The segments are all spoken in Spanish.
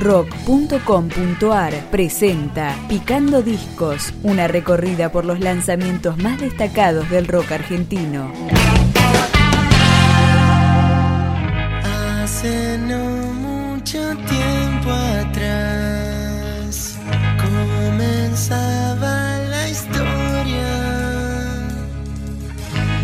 rock.com.ar presenta Picando Discos, una recorrida por los lanzamientos más destacados del rock argentino. Hace no mucho tiempo atrás comenzaba la historia.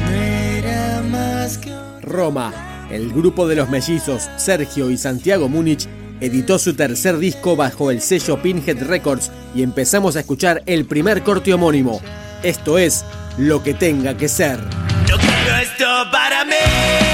No era más que un- Roma, el grupo de los mellizos Sergio y Santiago Múnich editó su tercer disco bajo el sello Pinhead Records y empezamos a escuchar el primer corte homónimo. Esto es Lo que tenga que ser. No quiero esto para mí.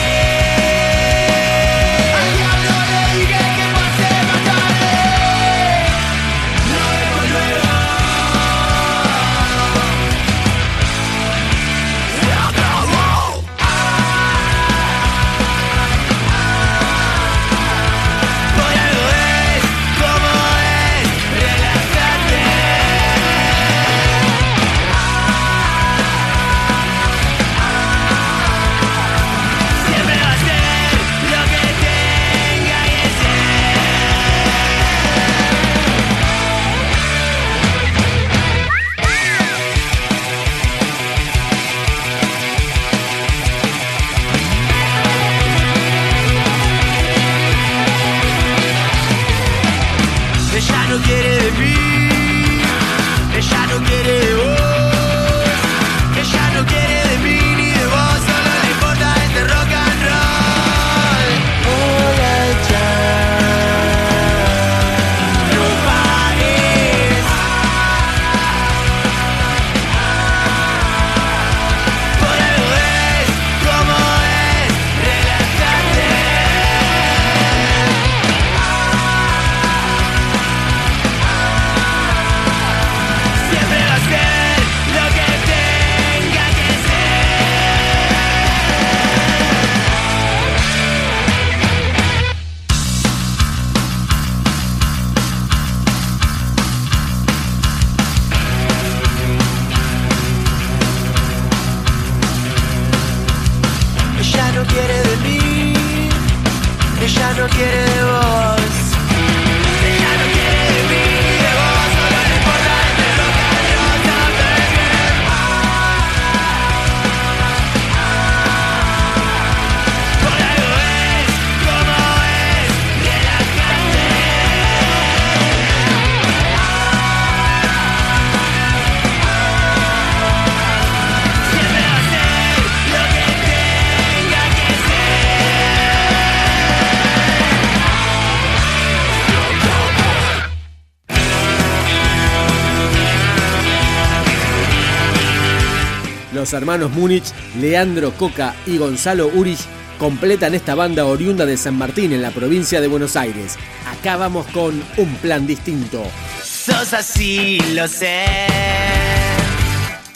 Los hermanos Múnich, Leandro Coca y Gonzalo Urich completan esta banda oriunda de San Martín en la provincia de Buenos Aires. Acá vamos con un plan distinto. Sos así, lo sé.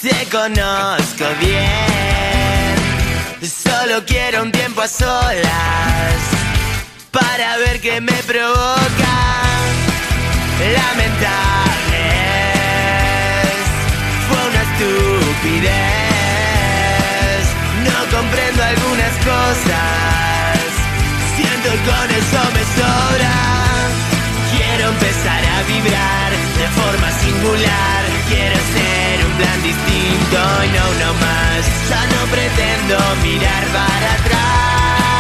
Te conozco bien. Solo quiero un tiempo a solas para ver qué me provoca. Lamentable algunas cosas. Siento con eso me sobra. Quiero empezar a vibrar de forma singular. Quiero ser un plan distinto y no uno más. Ya no pretendo mirar para atrás.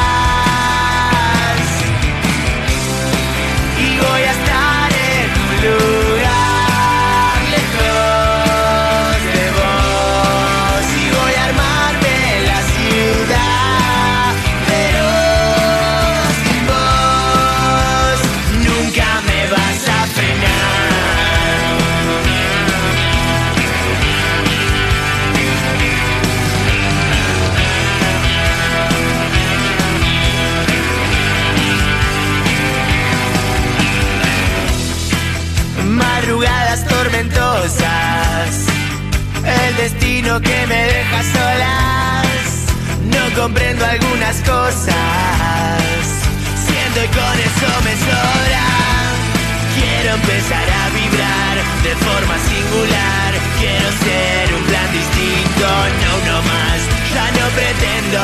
Madrugadas tormentosas, el destino que me deja solas. No comprendo algunas cosas, siento y con eso me sobra. Quiero empezar a vibrar de forma singular. Quiero ser un plan distinto, no uno más. Ya no pretendo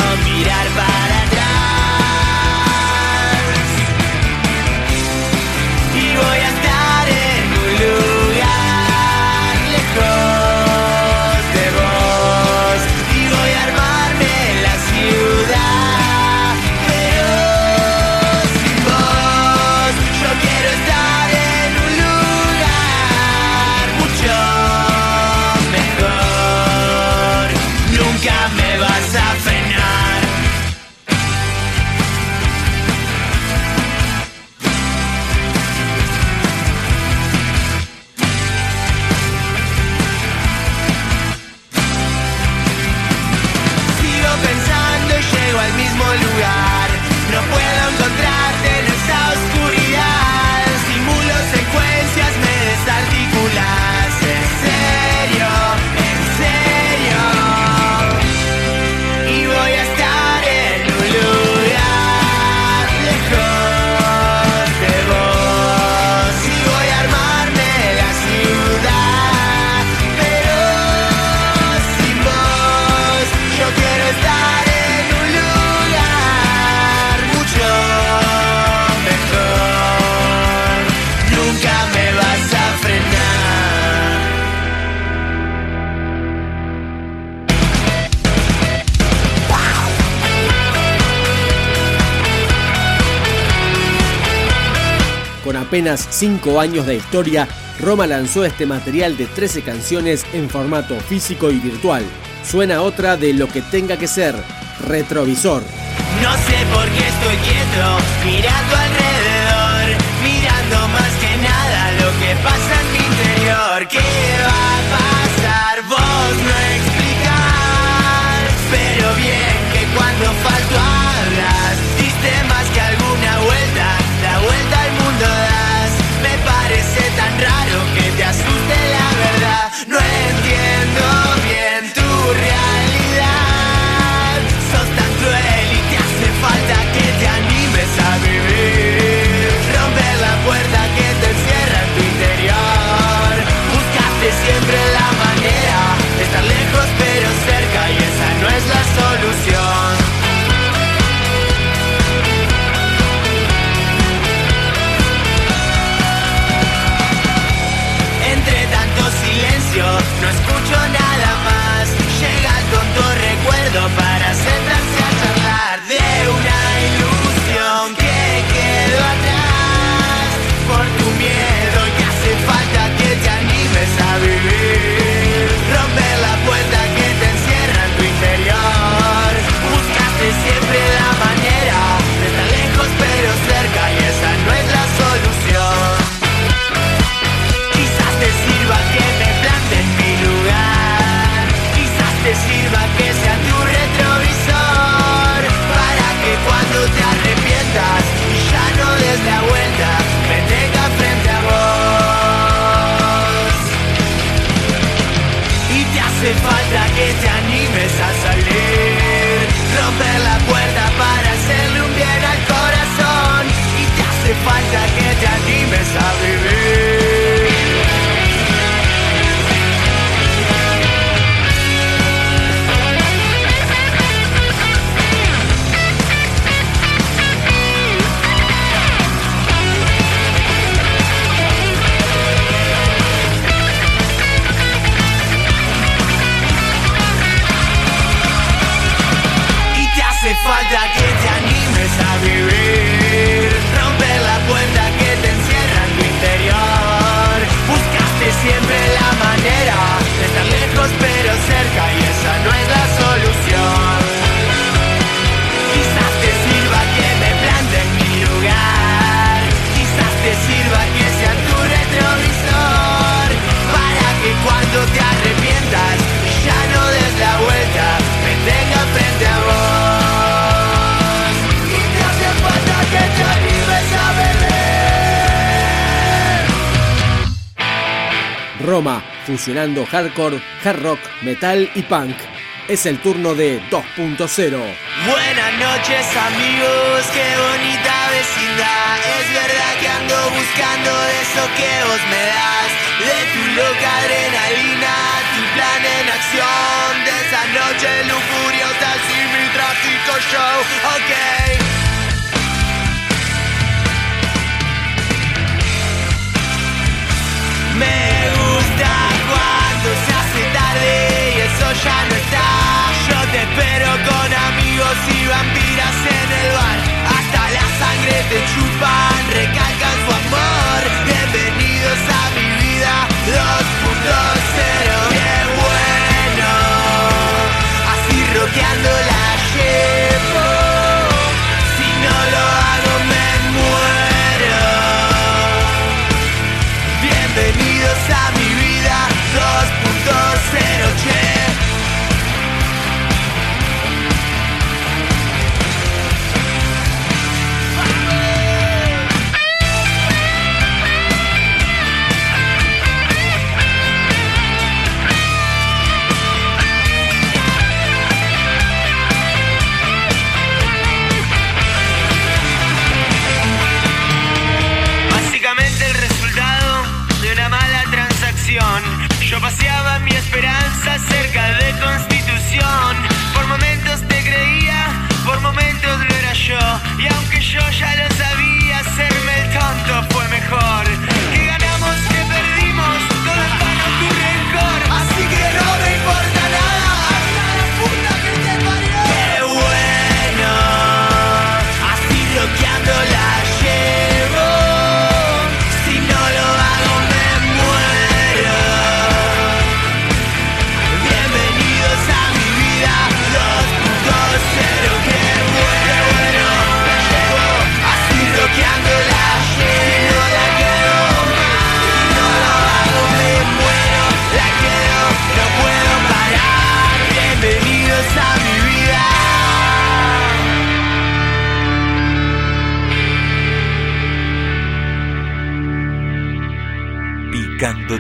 olho e a apenas 5 años de historia, Roma lanzó este material de 13 canciones en formato físico y virtual. Suena otra de lo que tenga que ser, retrovisor. No sé por qué estoy quieto, mirando alrededor, mirando más que nada lo que pasa en mi interior. ¿Qué? hace falta que te animes a salir, romper Roma, fusionando hardcore, hard rock, metal y punk. Es el turno de 2.0. Buenas noches amigos, qué bonita vecindad. Es verdad que ando buscando eso que vos me das. De tu loca adrenalina, tu plan en acción. De esa noche lujuriosa sin mi tráfico show. Okay. Te espero con amigos y vampiras en el bar. mi esperanza cerca de Constitución. Por momentos te creía, por momentos lo era yo. Y aunque yo ya lo sabía, hacerme el tonto fue mejor.